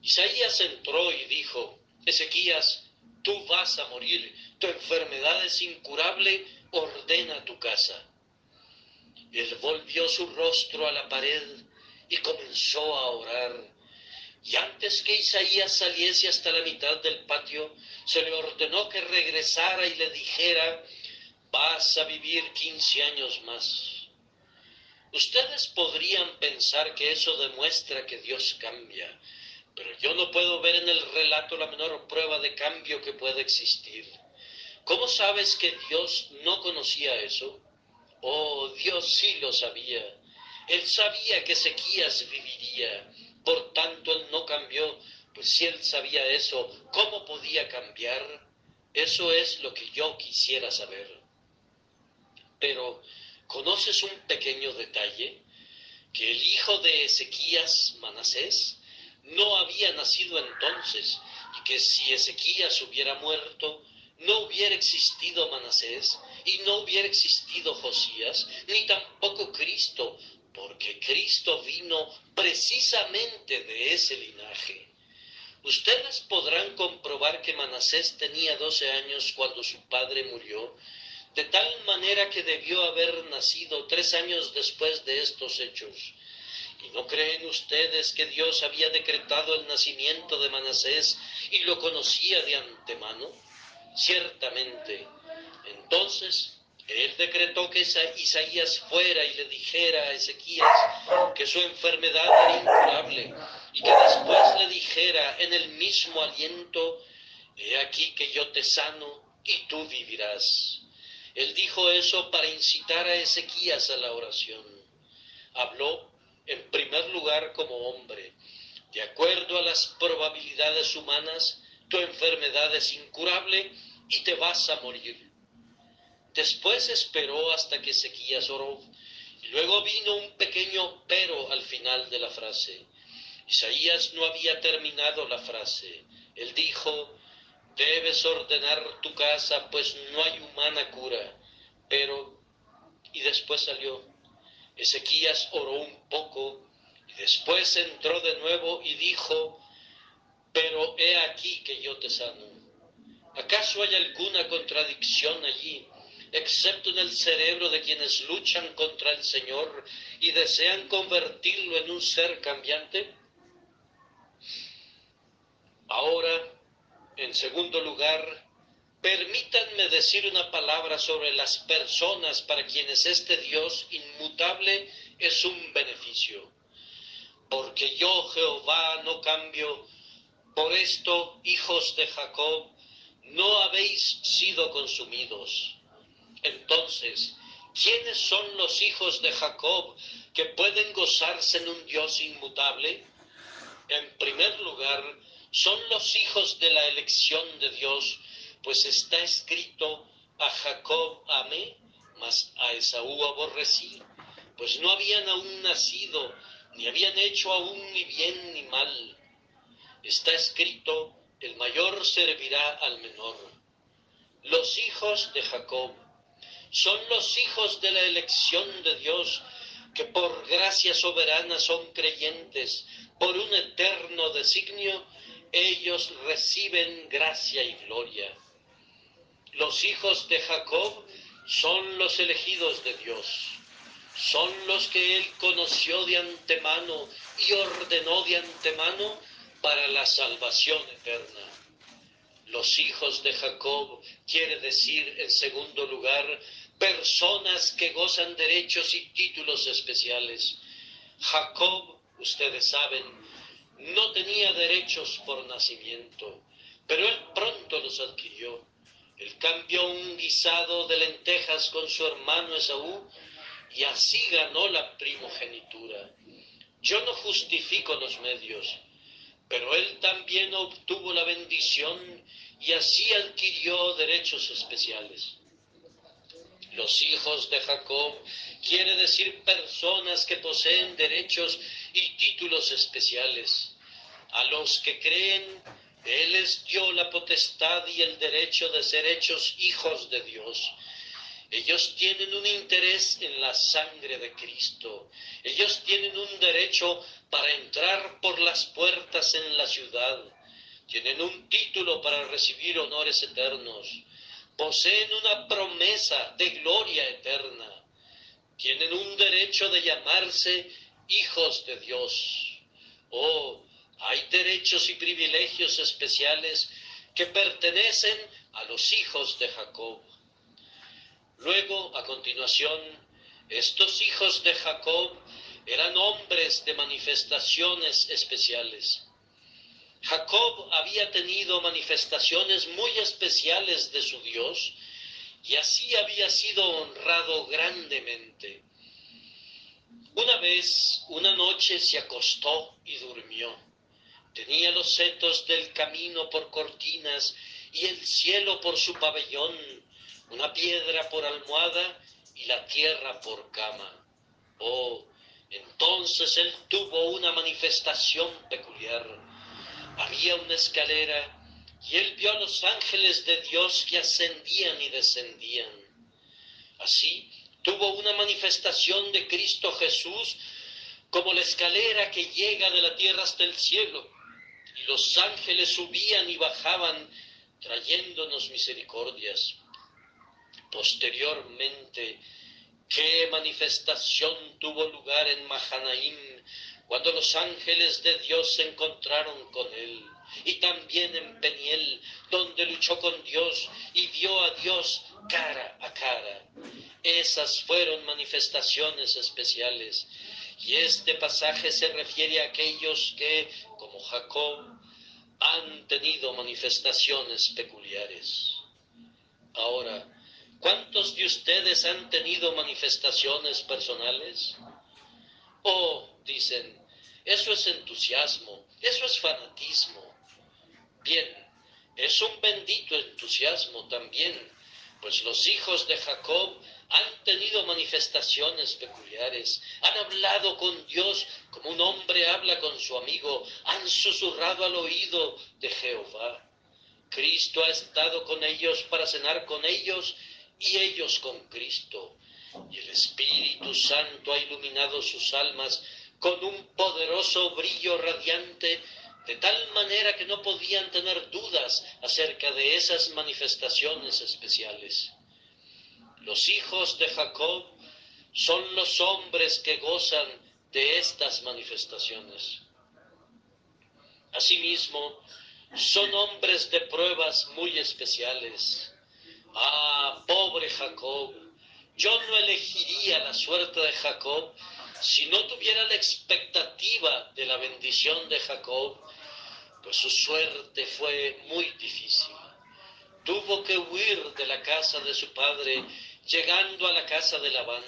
Isaías entró y dijo, Ezequías, tú vas a morir, tu enfermedad es incurable, ordena tu casa. Él volvió su rostro a la pared y comenzó a orar. Y antes que Isaías saliese hasta la mitad del patio, se le ordenó que regresara y le dijera, vas a vivir quince años más. Ustedes podrían pensar que eso demuestra que Dios cambia, pero yo no puedo ver en el relato la menor prueba de cambio que pueda existir. ¿Cómo sabes que Dios no conocía eso? Oh, Dios sí lo sabía. Él sabía que Ezequías viviría. Por tanto, él no cambió. Pues si él sabía eso, ¿cómo podía cambiar? Eso es lo que yo quisiera saber. Pero, ¿conoces un pequeño detalle? Que el hijo de Ezequías, Manasés, no había nacido entonces y que si Ezequías hubiera muerto, no hubiera existido Manasés y no hubiera existido Josías, ni tampoco Cristo, porque Cristo vino precisamente de ese linaje. Ustedes podrán comprobar que Manasés tenía 12 años cuando su padre murió, de tal manera que debió haber nacido tres años después de estos hechos. ¿Y no creen ustedes que Dios había decretado el nacimiento de Manasés y lo conocía de antemano? Ciertamente. Entonces, él decretó que Isaías fuera y le dijera a Ezequías que su enfermedad era incurable y que después le dijera en el mismo aliento, he aquí que yo te sano y tú vivirás. Él dijo eso para incitar a Ezequías a la oración. Habló en primer lugar como hombre. De acuerdo a las probabilidades humanas, tu enfermedad es incurable y te vas a morir. Después esperó hasta que Ezequías oró, luego vino un pequeño pero al final de la frase. Isaías no había terminado la frase. Él dijo, debes ordenar tu casa, pues no hay humana cura. Pero, y después salió, Ezequías oró un poco y después entró de nuevo y dijo, pero he aquí que yo te sano. ¿Acaso hay alguna contradicción allí, excepto en el cerebro de quienes luchan contra el Señor y desean convertirlo en un ser cambiante? Ahora, en segundo lugar, Permítanme decir una palabra sobre las personas para quienes este Dios inmutable es un beneficio. Porque yo, Jehová, no cambio. Por esto, hijos de Jacob, no habéis sido consumidos. Entonces, ¿quiénes son los hijos de Jacob que pueden gozarse en un Dios inmutable? En primer lugar, son los hijos de la elección de Dios pues está escrito, a Jacob amé, mas a Esaú aborrecí, pues no habían aún nacido, ni habían hecho aún ni bien ni mal. Está escrito, el mayor servirá al menor. Los hijos de Jacob son los hijos de la elección de Dios, que por gracia soberana son creyentes, por un eterno designio, ellos reciben gracia y gloria. Los hijos de Jacob son los elegidos de Dios. son los que él conoció de antemano y ordenó de antemano para la salvación eterna. Los hijos de Jacob quiere decir, en segundo lugar, personas que gozan derechos y títulos especiales. Jacob, ustedes saben, no tenía derechos por nacimiento, pero él pronto los adquirió. Él cambió un guisado de lentejas con su hermano Esaú y así ganó la primogenitura. Yo no justifico los medios, pero él también obtuvo la bendición y así adquirió derechos especiales. Los hijos de Jacob quiere decir personas que poseen derechos y títulos especiales. A los que creen, Él les dio la potestad y el derecho de ser hechos hijos de Dios. Ellos tienen un interés en la sangre de Cristo. Ellos tienen un derecho para entrar por las puertas en la ciudad. Tienen un título para recibir honores eternos poseen una promesa de gloria eterna, tienen un derecho de llamarse hijos de Dios. Oh, hay derechos y privilegios especiales que pertenecen a los hijos de Jacob. Luego, a continuación, estos hijos de Jacob eran hombres de manifestaciones especiales. Jacob había tenido manifestaciones muy especiales de su Dios y así había sido honrado grandemente. Una vez, una noche se acostó y durmió. Tenía los setos del camino por cortinas y el cielo por su pabellón, una piedra por almohada y la tierra por cama. Oh, entonces él tuvo una manifestación peculiar había una escalera y él vio a los ángeles de Dios que ascendían y descendían. Así tuvo una manifestación de Cristo Jesús como la escalera que llega de la tierra hasta el cielo. Los ángeles subían y bajaban trayéndonos misericordias. Posteriormente, qué manifestación tuvo lugar en Mahanaim cuando los ángeles de Dios se encontraron con él, y también en Peniel, donde luchó con Dios y vio a Dios cara a cara. Esas fueron manifestaciones especiales. Y este pasaje se refiere a aquellos que, como Jacob, han tenido manifestaciones peculiares. Ahora, ¿cuántos de ustedes han tenido manifestaciones personales? Oh, dicen, eso es entusiasmo, eso es fanatismo. Bien, es un bendito entusiasmo también, pues los hijos de Jacob han tenido manifestaciones peculiares, han hablado con Dios como un hombre habla con su amigo, han susurrado al oído de Jehová. Cristo ha estado con ellos para cenar con ellos y ellos con Cristo. Y el Espíritu Santo ha iluminado sus almas con un poderoso brillo radiante, de tal manera que no podían tener dudas acerca de esas manifestaciones especiales. Los hijos de Jacob son los hombres que gozan de estas manifestaciones. Asimismo, son hombres de pruebas muy especiales. Ah, pobre Jacob, yo no elegiría la suerte de Jacob si no tuviera la expectativa de la bendición de Jacob, pues su suerte fue muy difícil. Tuvo que huir de la casa de su padre, llegando a la casa de Labán.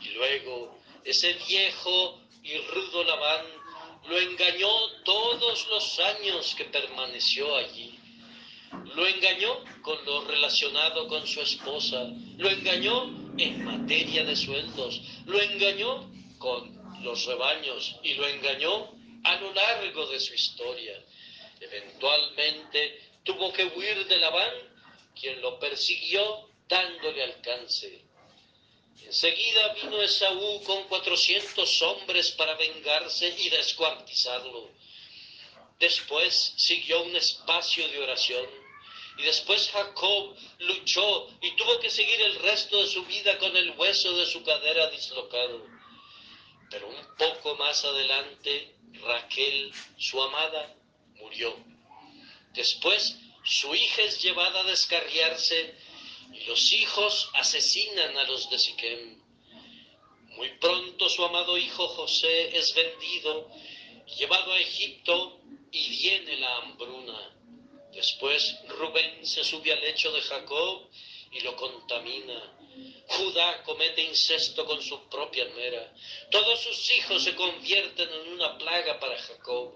Y luego ese viejo y rudo Labán lo engañó todos los años que permaneció allí. Lo engañó con lo relacionado con su esposa, lo engañó en materia de sueldos, lo engañó con los rebaños y lo engañó a lo largo de su historia. Eventualmente tuvo que huir de Labán, quien lo persiguió dándole alcance. Enseguida vino Esaú con cuatrocientos hombres para vengarse y descuartizarlo. Después siguió un espacio de oración Y después Jacob luchó y tuvo que seguir el resto de su vida con el hueso de su cadera dislocado. Pero un poco más adelante, Raquel, su amada, murió. Después, su hija es llevada a descarriarse los hijos asesinan a los de Siquem. Muy pronto su amado hijo José es vendido, llevado a Egipto y viene la hambruna. Después Rubén se sube al lecho de Jacob y lo contamina. Judá comete incesto con su propia nuera. Todos sus hijos se convierten en una plaga para Jacob.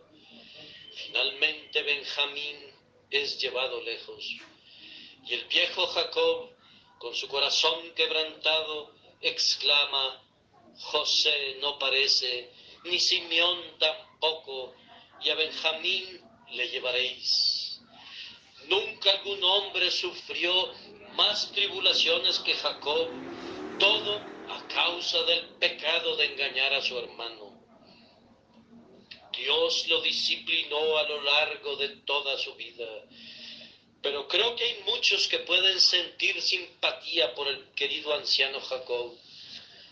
Finalmente Benjamín es llevado lejos. Y el viejo Jacob, con su corazón quebrantado, exclama, José no parece, ni Simeón tampoco, y a Benjamín le llevaréis. Nunca algún hombre sufrió más tribulaciones que Jacob, todo a causa del pecado de engañar a su hermano. Dios lo disciplinó a lo largo de toda su vida, pero creo que hay muchos que pueden sentir simpatía por el querido anciano Jacob.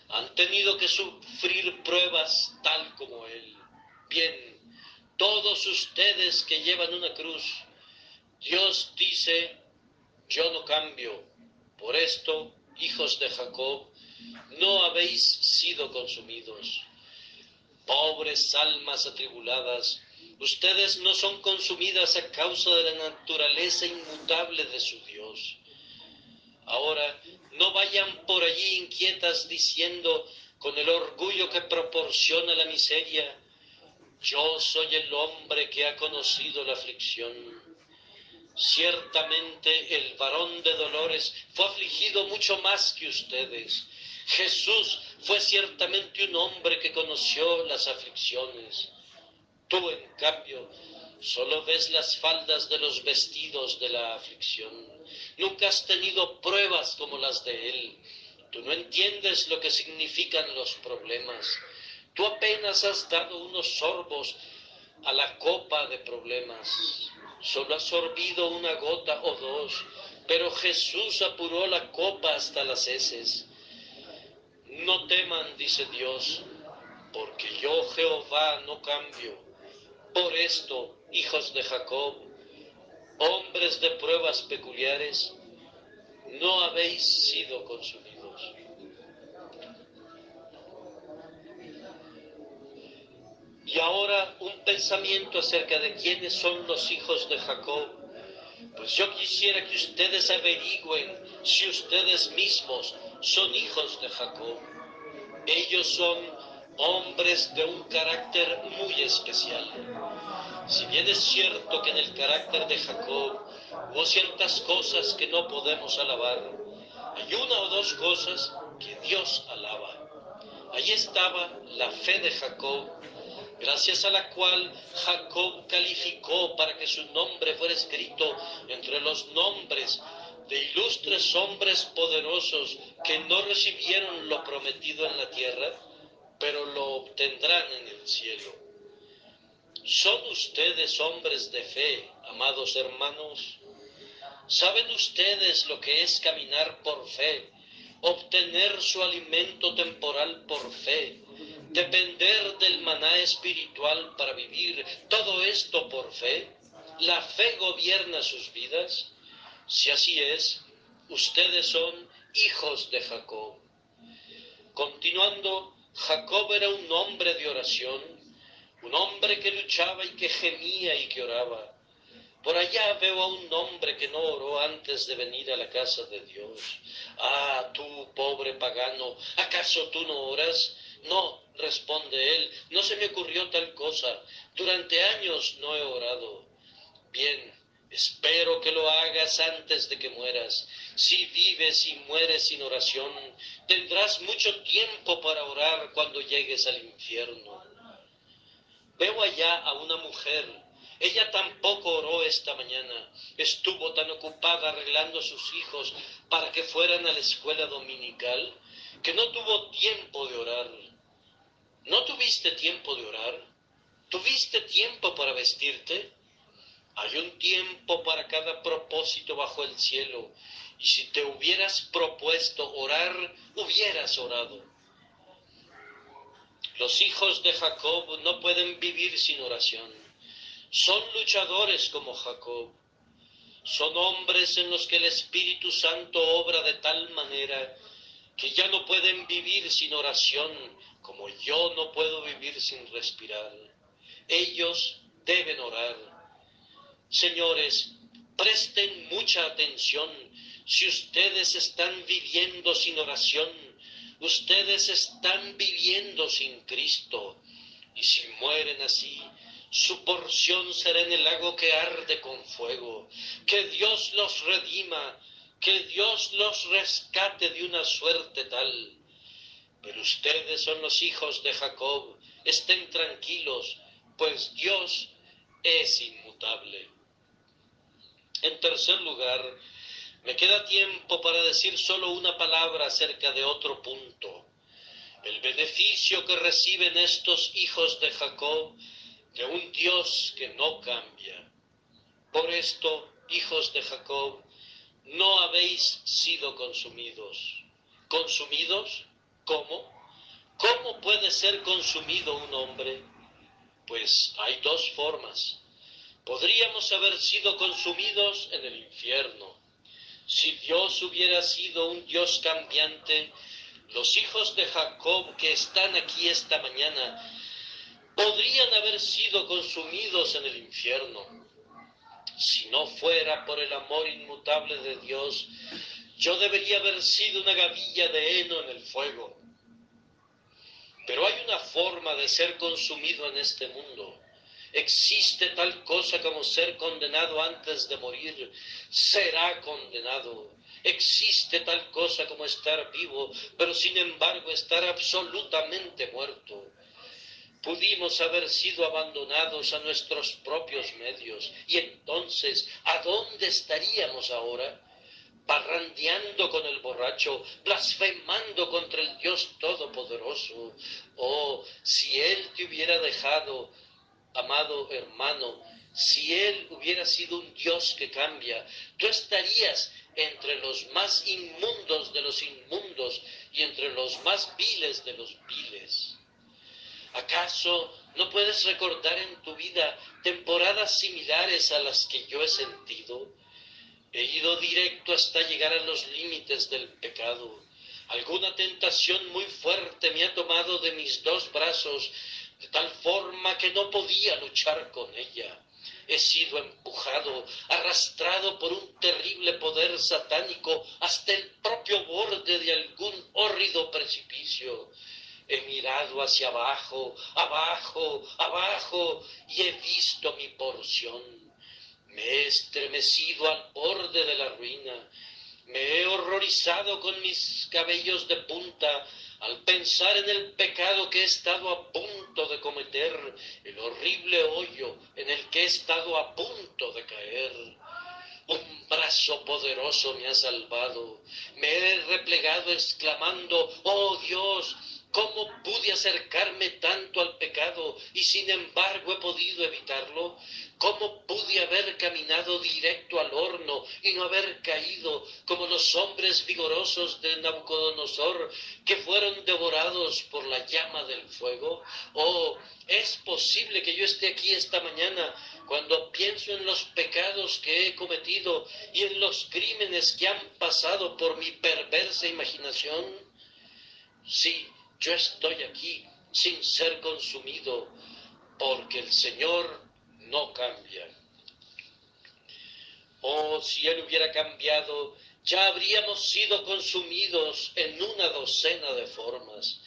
Han tenido que sufrir pruebas tal como él. Bien, todos ustedes que llevan una cruz, Dios dice, yo no cambio. Por esto, hijos de Jacob, no habéis sido consumidos. Pobres almas atribuladas, ustedes no son consumidas a causa de la naturaleza inmutable de su Dios. Ahora, no vayan por allí inquietas diciendo con el orgullo que proporciona la miseria, yo soy el hombre que ha conocido la aflicción. Ciertamente el varón de dolores fue afligido mucho más que ustedes. Jesús fue ciertamente un hombre que conoció las aflicciones. Tú, en cambio, solo ves las faldas de los vestidos de la aflicción. Nunca has tenido pruebas como las de Él. Tú no entiendes lo que significan los problemas. Tú apenas has dado unos sorbos a la copa de problemas. Solo has sorbido una gota o dos, pero Jesús apuró la copa hasta las heces. No teman, dice Dios, porque yo Jehová no cambio. Por esto, hijos de Jacob, hombres de pruebas peculiares, no habéis sido consumidos. Y ahora un pensamiento acerca de quiénes son los hijos de Jacob. Pues yo quisiera que ustedes averigüen si ustedes mismos son hijos de Jacob. Ellos son hombres de un carácter muy especial. Si bien es cierto que en el carácter de Jacob hubo ciertas cosas que no podemos alabar, hay una o dos cosas que Dios alaba. Allí estaba la fe de Jacob gracias a la cual Jacob calificó para que su nombre fuera escrito entre los nombres de ilustres hombres poderosos que no recibieron lo prometido en la tierra, pero lo obtendrán en el cielo. ¿Son ustedes hombres de fe, amados hermanos? ¿Saben ustedes lo que es caminar por fe, obtener su alimento temporal por fe, depender del maná espiritual para vivir todo esto por fe? ¿La fe gobierna sus vidas? Si así es, ustedes son hijos de Jacob. Continuando, Jacob era un hombre de oración, un hombre que luchaba y que gemía y que oraba. Por allá veo a un hombre que no oró antes de venir a la casa de Dios. Ah, tú, pobre pagano, ¿acaso tú no oras? No, responde él, no se me ocurrió tal cosa. Durante años no he orado. Bien, espero que lo hagas antes de que mueras. Si vives y mueres sin oración, tendrás mucho tiempo para orar cuando llegues al infierno. Veo allá a una mujer. Ella tampoco oró esta mañana. Estuvo tan ocupada arreglando a sus hijos para que fueran a la escuela dominical que no tuvo tiempo de orar. ¿No tuviste tiempo de orar? ¿Tuviste tiempo para vestirte? Hay un tiempo para cada propósito bajo el cielo, y si te hubieras propuesto orar, hubieras orado. Los hijos de Jacob no pueden vivir sin oración. Son luchadores como Jacob. Son hombres en los que el Espíritu Santo obra de tal manera que ya no pueden vivir sin oración como yo no puedo vivir sin respirar. Ellos deben orar. Señores, presten mucha atención. Si ustedes están viviendo sin oración, ustedes están viviendo sin Cristo. Y si mueren así, su porción será en el lago que arde con fuego. Que Dios los redima, que Dios los rescate de una suerte tal. Pero ustedes son los hijos de Jacob, estén tranquilos, pues Dios es inmutable. En tercer lugar, me queda tiempo para decir solo una palabra acerca de otro punto. El beneficio que reciben estos hijos de Jacob de un Dios que no cambia. Por esto, hijos de Jacob, no habéis sido consumidos. ¿Consumidos? ¿Cómo? ¿Cómo puede ser consumido un hombre? Pues hay dos formas. Podríamos haber sido consumidos en el infierno. Si Dios hubiera sido un Dios cambiante, los hijos de Jacob que están aquí esta mañana podrían haber sido consumidos en el infierno. Si no fuera por el amor inmutable de Dios, yo debería haber sido una gavilla de heno en el fuego. Pero hay una forma de ser consumido en este mundo. Existe tal cosa como ser condenado antes de morir. Será condenado. Existe tal cosa como estar vivo, pero sin embargo estar absolutamente muerto pudimos haber sido abandonados a nuestros propios medios. Y entonces, ¿a dónde estaríamos ahora? Parrandeando con el borracho, blasfemando contra el Dios Todopoderoso. Oh, si Él te hubiera dejado, amado hermano, si Él hubiera sido un Dios que cambia, tú estarías entre los más inmundos de los inmundos y entre los más viles de los viles. ¿Acaso no puedes recordar en tu vida temporadas similares a las que yo he sentido? He ido directo hasta llegar a los límites del pecado. Alguna tentación muy fuerte me ha tomado de mis dos brazos de tal forma que no podía luchar con ella. He sido empujado, arrastrado por un terrible poder satánico hasta el propio borde de algún hórrido precipicio. He mirado hacia abajo, abajo, abajo, y he visto mi porción. Me he estremecido al borde de la ruina. Me he horrorizado con mis cabellos de punta al pensar en el pecado que he estado a punto de cometer, el horrible hoyo en el que he estado a punto de caer. Un brazo poderoso me ha salvado. Me he replegado exclamando, oh Dios, ¿Cómo pude acercarme tanto al pecado y sin embargo he podido evitarlo? ¿Cómo pude haber caminado directo al horno y no haber caído como los hombres vigorosos de Nabucodonosor que fueron devorados por la llama del fuego? ¿O es posible que yo esté aquí esta mañana cuando pienso en los pecados que he cometido y en los crímenes que han pasado por mi perversa imaginación? Sí, yo estoy aquí sin ser consumido porque el Señor no cambia. Oh, si Él hubiera cambiado, ya habríamos sido consumidos en una docena de formas.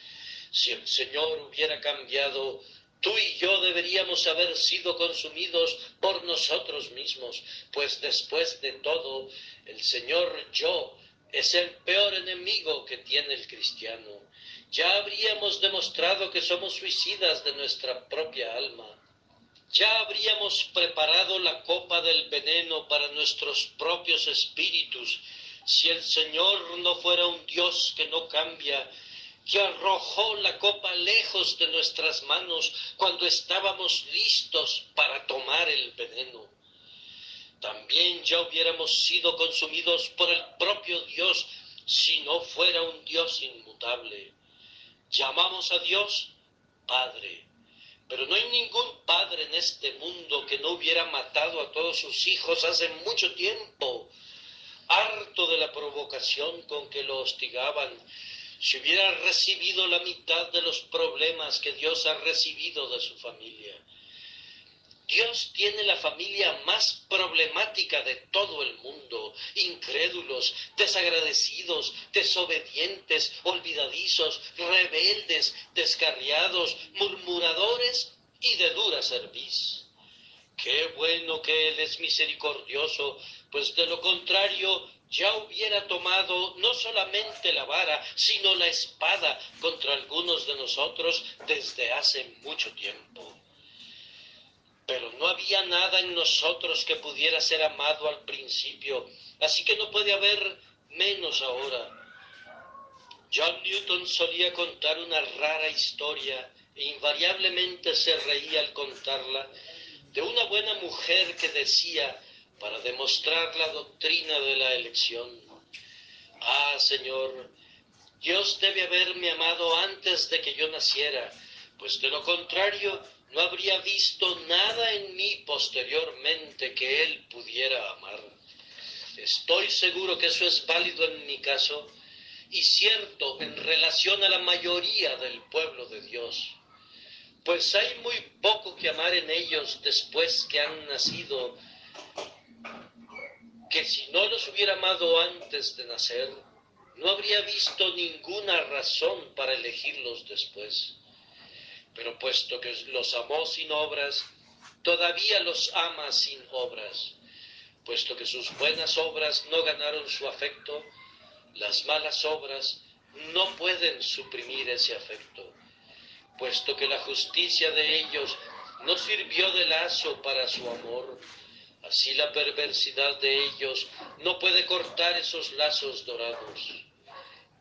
Si el Señor hubiera cambiado, tú y yo deberíamos haber sido consumidos por nosotros mismos, pues después de todo, el Señor yo es el peor enemigo que tiene el cristiano ya habríamos demostrado que somos suicidas de nuestra propia alma. Ya habríamos preparado la copa del veneno para nuestros propios espíritus si el Señor no fuera un Dios que no cambia, que arrojó la copa lejos de nuestras manos cuando estábamos listos para tomar el veneno. también ya hubiéramos sido consumidos por el propio Dios si no fuera un Dios inmutable. Llamamos a Dios Padre, pero no hay ningún padre en este mundo que no hubiera matado a todos sus hijos hace mucho tiempo, harto de la provocación con que lo hostigaban. Si hubiera recibido la mitad de los problemas que Dios ha recibido de su familia. Dios tiene la familia más problemática de todo el mundo. Incrédulos, desagradecidos, desobedientes, olvidadizos, rebeldes, descarriados, murmuradores y de dura cerviz. Qué bueno que Él es misericordioso, pues de lo contrario ya hubiera tomado no solamente la vara, sino la espada contra algunos de nosotros desde hace mucho tiempo pero no había nada en nosotros que pudiera ser amado al principio, así que no puede haber menos ahora. John Newton solía contar una rara historia e invariablemente se reía al contarla de una buena mujer que decía, para demostrar la doctrina de la elección, Ah, Señor, Dios debe haberme amado antes de que yo naciera, pues de lo contrario no habría visto nada en mí posteriormente que él pudiera amar. Estoy seguro que eso es válido en mi caso y cierto en relación a la mayoría del pueblo de Dios, pues hay muy poco que amar en ellos después que han nacido, que si no los hubiera amado antes de nacer, no habría visto ninguna razón para elegirlos después. Pero puesto que los amó sin obras, todavía los ama sin obras. Puesto que sus buenas obras no ganaron su afecto, las malas obras no pueden suprimir ese afecto. Puesto que la justicia de ellos no sirvió de lazo para su amor, así la perversidad de ellos no puede cortar esos lazos dorados.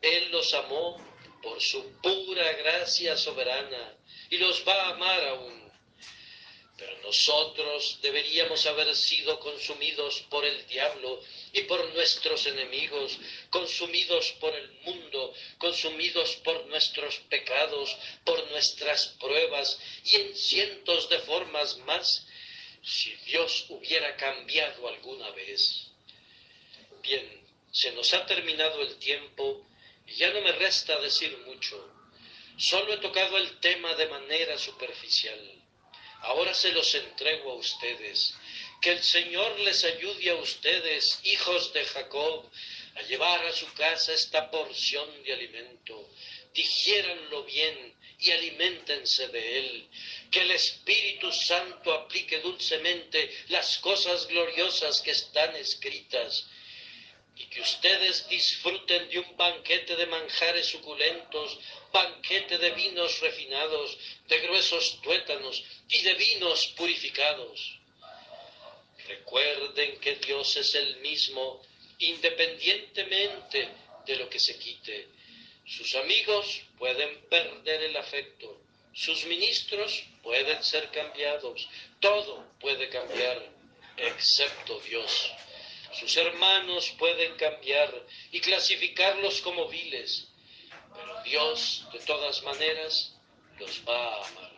Él los amó por su pura gracia soberana y los va a amar aún. Pero nosotros deberíamos haber sido consumidos por el diablo y por nuestros enemigos, consumidos por el mundo, consumidos por nuestros pecados, por nuestras pruebas y en cientos de formas más, si Dios hubiera cambiado alguna vez. Bien, se nos ha terminado el tiempo y ya no me resta decir mucho. Solo he tocado el tema de manera superficial. Ahora se los entrego a ustedes. Que el Señor les ayude a ustedes, hijos de Jacob, a llevar a su casa esta porción de alimento. Digiéranlo bien y aliméntense de él. Que el Espíritu Santo aplique dulcemente las cosas gloriosas que están escritas y que ustedes disfruten de un banquete de manjares suculentos, banquete de vinos refinados, de gruesos tuétanos y de vinos purificados. Recuerden que Dios es el mismo independientemente de lo que se quite. Sus amigos pueden perder el afecto, sus ministros pueden ser cambiados, todo puede cambiar excepto Dios. Sus hermanos pueden cambiar y clasificarlos como viles, pero Dios de todas maneras los va a amar.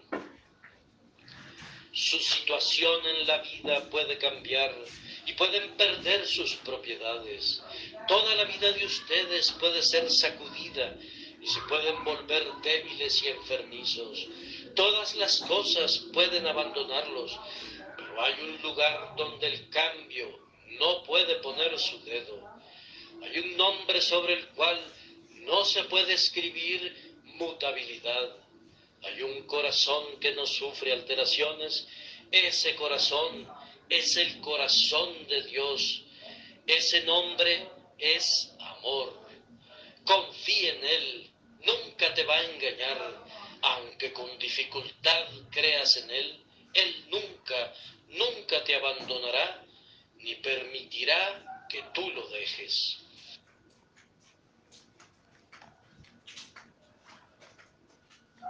Su situación en la vida puede cambiar y pueden perder sus propiedades. Toda la vida de ustedes puede ser sacudida y se pueden volver débiles y enfermizos. Todas las cosas pueden abandonarlos, pero hay un lugar donde el cambio no puede poner su dedo. Hay un nombre sobre el cual no se puede escribir mutabilidad. Hay un corazón que no sufre alteraciones. Ese corazón es el corazón de Dios. Ese nombre es amor. Confía en Él. Nunca te va a engañar. Aunque con dificultad creas en Él, Él nunca, nunca te abandonará ni permitirá que tú lo dejes.